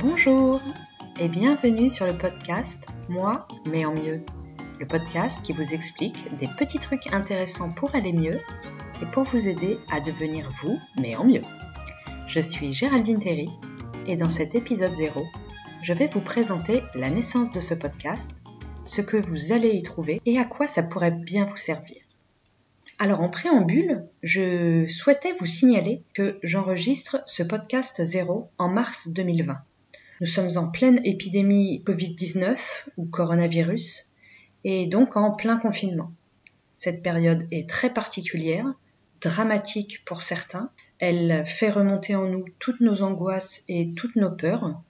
Bonjour et bienvenue sur le podcast Moi, mais en mieux. Le podcast qui vous explique des petits trucs intéressants pour aller mieux et pour vous aider à devenir vous, mais en mieux. Je suis Géraldine Terry et dans cet épisode 0, je vais vous présenter la naissance de ce podcast, ce que vous allez y trouver et à quoi ça pourrait bien vous servir. Alors en préambule, je souhaitais vous signaler que j'enregistre ce podcast 0 en mars 2020. Nous sommes en pleine épidémie Covid-19 ou coronavirus et donc en plein confinement. Cette période est très particulière, dramatique pour certains. Elle fait remonter en nous toutes nos angoisses et toutes nos peurs,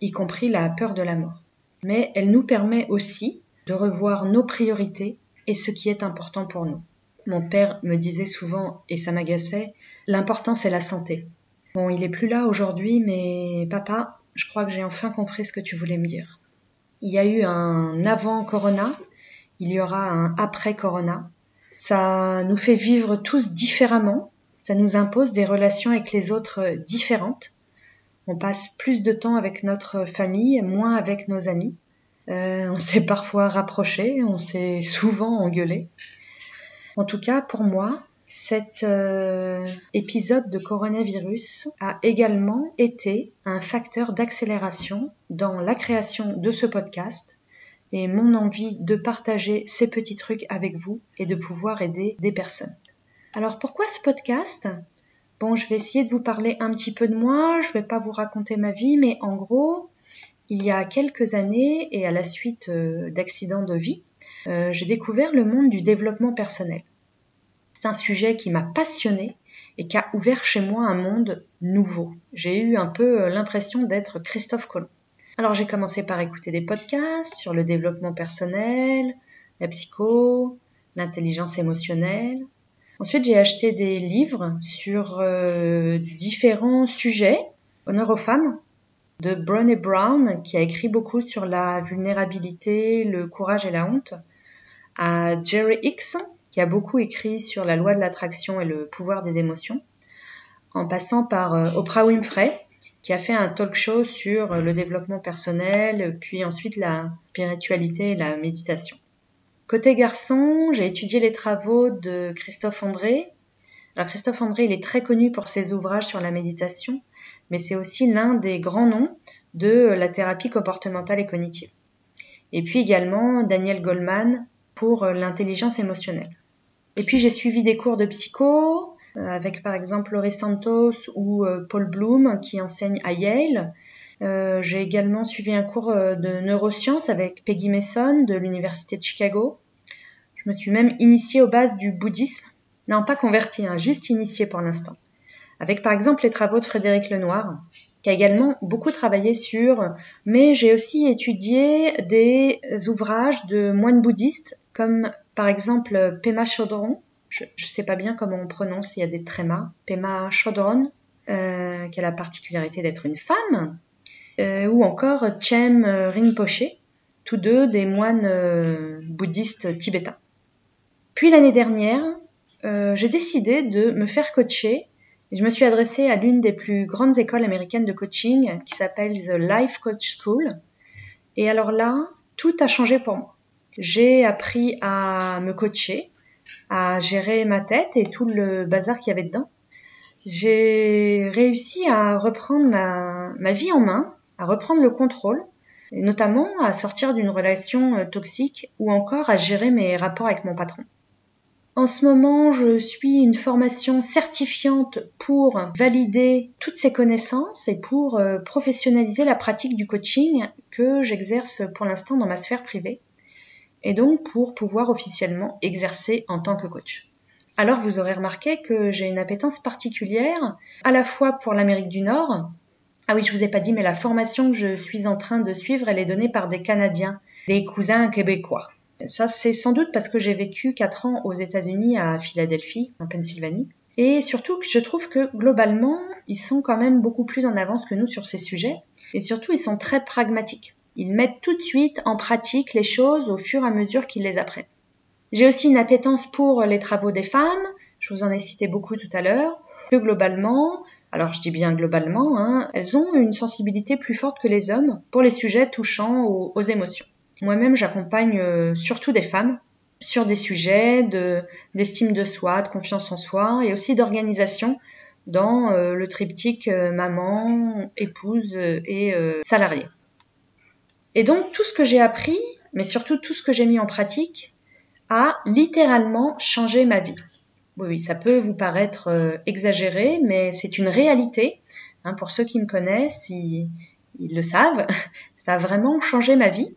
y compris la peur de la mort. Mais elle nous permet aussi de revoir nos priorités et ce qui est important pour nous. Mon père me disait souvent, et ça m'agaçait, l'important c'est la santé. Bon, il est plus là aujourd'hui, mais papa, je crois que j'ai enfin compris ce que tu voulais me dire. Il y a eu un avant Corona, il y aura un après Corona. Ça nous fait vivre tous différemment, ça nous impose des relations avec les autres différentes. On passe plus de temps avec notre famille, moins avec nos amis. Euh, on s'est parfois rapprochés, on s'est souvent engueulé. En tout cas, pour moi, cet euh, épisode de coronavirus a également été un facteur d'accélération dans la création de ce podcast et mon envie de partager ces petits trucs avec vous et de pouvoir aider des personnes. Alors pourquoi ce podcast? Bon, je vais essayer de vous parler un petit peu de moi, je vais pas vous raconter ma vie, mais en gros, il y a quelques années et à la suite euh, d'accidents de vie, euh, j'ai découvert le monde du développement personnel. C'est un sujet qui m'a passionné et qui a ouvert chez moi un monde nouveau. J'ai eu un peu euh, l'impression d'être Christophe Colomb. Alors j'ai commencé par écouter des podcasts sur le développement personnel, la psycho, l'intelligence émotionnelle. Ensuite j'ai acheté des livres sur euh, différents sujets. Honneur aux femmes de Brené Brown qui a écrit beaucoup sur la vulnérabilité, le courage et la honte. À Jerry X qui a beaucoup écrit sur la loi de l'attraction et le pouvoir des émotions, en passant par euh, Oprah Winfrey, qui a fait un talk show sur euh, le développement personnel, puis ensuite la spiritualité et la méditation. Côté garçon, j'ai étudié les travaux de Christophe André. Alors Christophe André, il est très connu pour ses ouvrages sur la méditation, mais c'est aussi l'un des grands noms de la thérapie comportementale et cognitive. Et puis également Daniel Goleman pour euh, l'intelligence émotionnelle. Et puis j'ai suivi des cours de psycho euh, avec par exemple Laurie Santos ou euh, Paul Bloom qui enseigne à Yale. Euh, j'ai également suivi un cours de neurosciences avec Peggy Mason de l'Université de Chicago. Je me suis même initiée aux bases du bouddhisme. Non, pas convertie, hein, juste initiée pour l'instant. Avec par exemple les travaux de Frédéric Lenoir, qui a également beaucoup travaillé sur, mais j'ai aussi étudié des ouvrages de moines bouddhistes comme par exemple Pema Chodron, je ne sais pas bien comment on prononce, il y a des trémas, Pema Chodron, euh, qui a la particularité d'être une femme, euh, ou encore Chem Rinpoche, tous deux des moines euh, bouddhistes tibétains. Puis l'année dernière, j'ai décidé de me faire coacher et je me suis adressée à l'une des plus grandes écoles américaines de coaching qui s'appelle The Life Coach School. Et alors là, tout a changé pour moi. J'ai appris à me coacher, à gérer ma tête et tout le bazar qu'il y avait dedans. J'ai réussi à reprendre ma, vie en main, à reprendre le contrôle, notamment à sortir d'une relation euh, toxique ou encore à gérer mes rapports avec mon patron. En ce moment, je suis une formation certifiante pour valider toutes ces connaissances et pour euh, professionnaliser la pratique du coaching que j'exerce pour l'instant dans ma sphère privée et donc pour pouvoir officiellement exercer en tant que coach. Alors vous aurez remarqué que j'ai une appétence particulière à la fois pour l'Amérique du Nord. Ah oui, je vous ai pas dit, mais la formation que je suis en train de suivre, elle est donnée par des Canadiens, des cousins québécois. Ça, c'est sans doute parce que j'ai vécu 4 ans aux États-Unis, à Philadelphie, en Pennsylvanie. Et surtout que je trouve que globalement, ils sont quand même beaucoup plus en avance que nous sur ces sujets. Et surtout, ils sont très pragmatiques. Ils mettent tout de suite en pratique les choses au fur et à mesure qu'ils les apprennent. J'ai aussi une appétence pour les travaux des femmes, je vous en ai cité beaucoup tout à l'heure, que globalement, alors je dis bien globalement, hein, elles ont une sensibilité plus forte que les hommes pour les sujets touchant aux, émotions. Moi-même, j'accompagne euh, surtout des femmes sur des sujets d'estime de, soi, de confiance en soi et aussi d'organisation dans euh, le triptyque euh, maman, épouse et salarié. Et donc tout ce que j'ai appris, mais surtout tout ce que j'ai mis en pratique, a littéralement changé ma vie. Oui, ça peut vous paraître euh, exagéré, mais c'est une réalité. Hein, pour ceux qui me connaissent, ils, le savent. Ça a vraiment changé ma vie.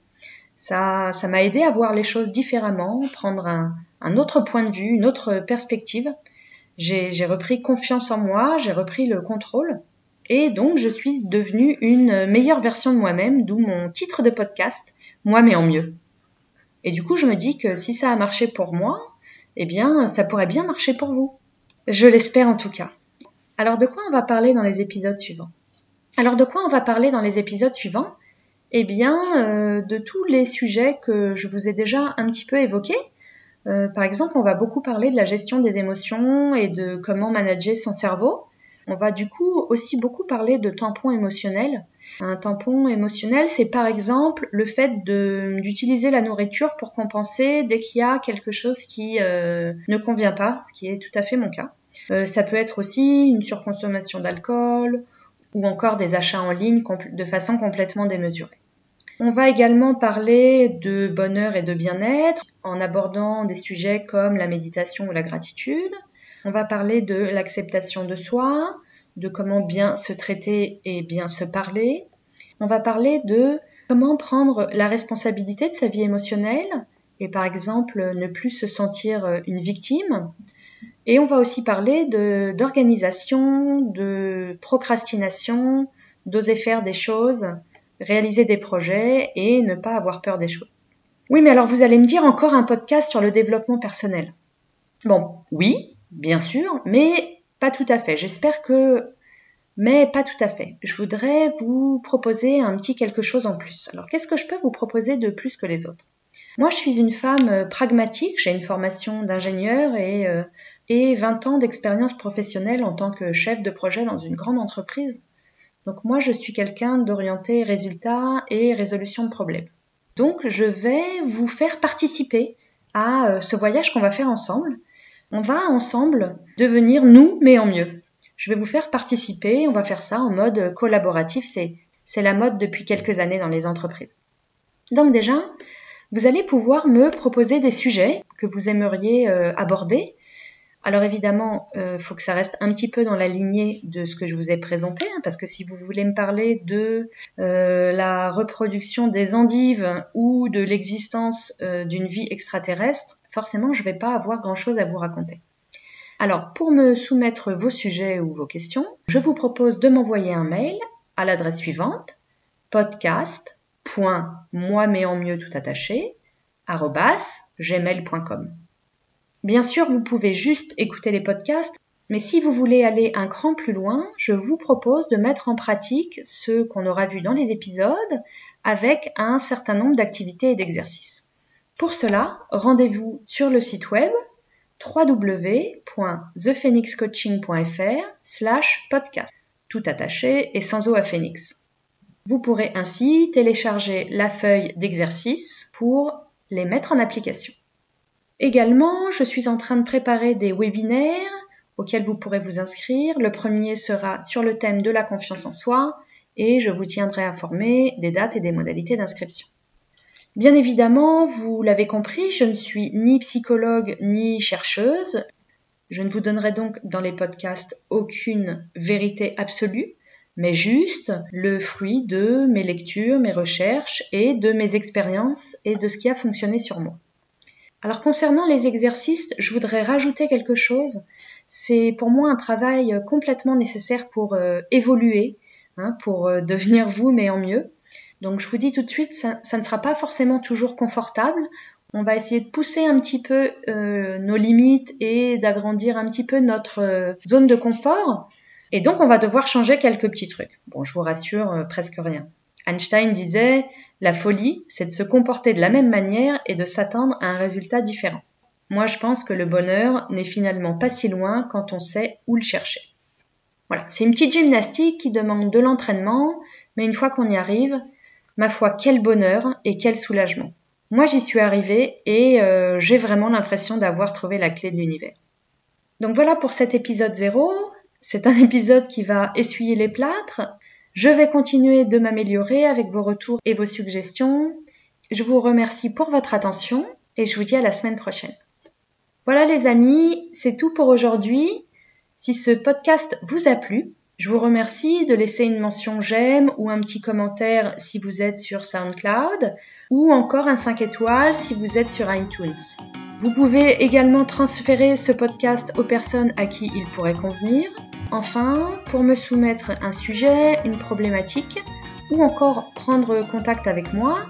Ça, m'a aidé à voir les choses différemment, prendre un autre point de vue, une autre perspective. J'ai repris confiance en moi, j'ai repris le contrôle. Et donc, je suis devenue une meilleure version de moi-même, d'où mon titre de podcast, Moi mais en mieux. Et du coup, je me dis que si ça a marché pour moi, eh bien, ça pourrait bien marcher pour vous. Je l'espère en tout cas. Alors, de quoi on va parler dans les épisodes suivants? Alors, de quoi on va parler dans les épisodes suivants? Eh bien, euh, de tous les sujets que je vous ai déjà un petit peu évoqués. Euh, par exemple, on va beaucoup parler de la gestion des émotions et de comment manager son cerveau. On va du coup aussi beaucoup parler de tampons émotionnels. Un tampon émotionnel, c'est par exemple le fait d'utiliser la nourriture pour compenser dès qu'il y a quelque chose qui euh, ne convient pas, ce qui est tout à fait mon cas. Euh, ça peut être aussi une surconsommation d'alcool ou encore des achats en ligne de façon complètement démesurée. On va également parler de bonheur et de bien-être en abordant des sujets comme la méditation ou la gratitude. On va parler de l'acceptation de soi, de comment bien se traiter et bien se parler. On va parler de comment prendre la responsabilité de sa vie émotionnelle et par exemple ne plus se sentir une victime. Et on va aussi parler d'organisation, de, procrastination, d'oser faire des choses, réaliser des projets et ne pas avoir peur des choses. Oui, mais alors vous allez me dire encore un podcast sur le développement personnel. Bon, oui, bien sûr, mais pas tout à fait. J'espère que... Mais pas tout à fait. Je voudrais vous proposer un petit quelque chose en plus. Alors qu'est-ce que je peux vous proposer de plus que les autres? Moi je suis une femme euh, pragmatique, j'ai une formation d'ingénieur et, euh, et 20 ans d'expérience professionnelle en tant que chef de projet dans une grande entreprise. Donc moi je suis quelqu'un d'orienté résultat et résolution de problèmes. Donc je vais vous faire participer à euh, ce voyage qu'on va faire ensemble on va ensemble devenir nous, mais en mieux. Je vais vous faire participer, on va faire ça en mode collaboratif, c'est, la mode depuis quelques années dans les entreprises. Donc déjà, vous allez pouvoir me proposer des sujets que vous aimeriez euh, aborder. Alors évidemment, il euh, faut que ça reste un petit peu dans la lignée de ce que je vous ai présenté, hein, parce que si vous voulez me parler de euh, la reproduction des endives ou de l'existence d'une vie extraterrestre, forcément, je ne vais pas avoir grand-chose à vous raconter. Alors, pour me soumettre vos sujets ou vos questions, je vous propose de m'envoyer un mail à l'adresse suivante podcast.moi mais en mieux tout attaché gmail.com. Bien sûr, vous pouvez juste écouter les podcasts, mais si vous voulez aller un cran plus loin, je vous propose de mettre en pratique ce qu'on aura vu dans les épisodes avec un certain nombre d'activités et d'exercices. Pour cela, rendez-vous sur le site web www.thephoenixcoaching.fr podcast, tout attaché et sans eau à phoenix. Vous pourrez ainsi télécharger la feuille d'exercice pour les mettre en application. Également, je suis en train de préparer des webinaires auxquels vous pourrez vous inscrire. Le premier sera sur le thème de la confiance en soi et je vous tiendrai informé des dates et des modalités d'inscription. Bien évidemment, vous l'avez compris, je ne suis ni psychologue ni chercheuse. Je ne vous donnerai donc dans les podcasts aucune vérité absolue, mais juste le fruit de mes lectures, mes recherches et de mes expériences et de ce qui a fonctionné sur moi. Alors concernant les exercices, je voudrais rajouter quelque chose. C'est pour moi un travail complètement nécessaire pour euh, évoluer, hein, pour euh, devenir vous mais en mieux. Donc je vous dis tout de suite, ça, ne sera pas forcément toujours confortable. On va essayer de pousser un petit peu euh, nos limites et d'agrandir un petit peu notre euh, zone de confort. Et donc on va devoir changer quelques petits trucs. Bon, je vous rassure, euh, presque rien. Einstein disait, la folie, c'est de se comporter de la même manière et de s'attendre à un résultat différent. Moi, je pense que le bonheur n'est finalement pas si loin quand on sait où le chercher. Voilà, c'est une petite gymnastique qui demande de l'entraînement, mais une fois qu'on y arrive, ma foi, quel bonheur et quel soulagement. Moi, j'y suis arrivée et euh, j'ai vraiment l'impression d'avoir trouvé la clé de l'univers. Donc voilà pour cet épisode 0. C'est un épisode qui va essuyer les plâtres. Je vais continuer de m'améliorer avec vos retours et vos suggestions. Je vous remercie pour votre attention et je vous dis à la semaine prochaine. Voilà les amis, c'est tout pour aujourd'hui. Si ce podcast vous a plu, je vous remercie de laisser une mention j'aime ou un petit commentaire si vous êtes sur SoundCloud ou encore un 5 étoiles si vous êtes sur iTunes. Vous pouvez également transférer ce podcast aux personnes à qui il pourrait convenir. Enfin, pour me soumettre un sujet, une problématique ou encore prendre contact avec moi,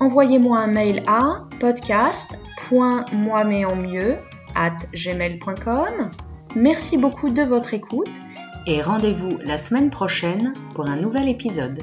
envoyez-moi un mail à podcast.moi-mais-en-mieux at gmail.com. Merci beaucoup de votre écoute et rendez-vous la semaine prochaine pour un nouvel épisode.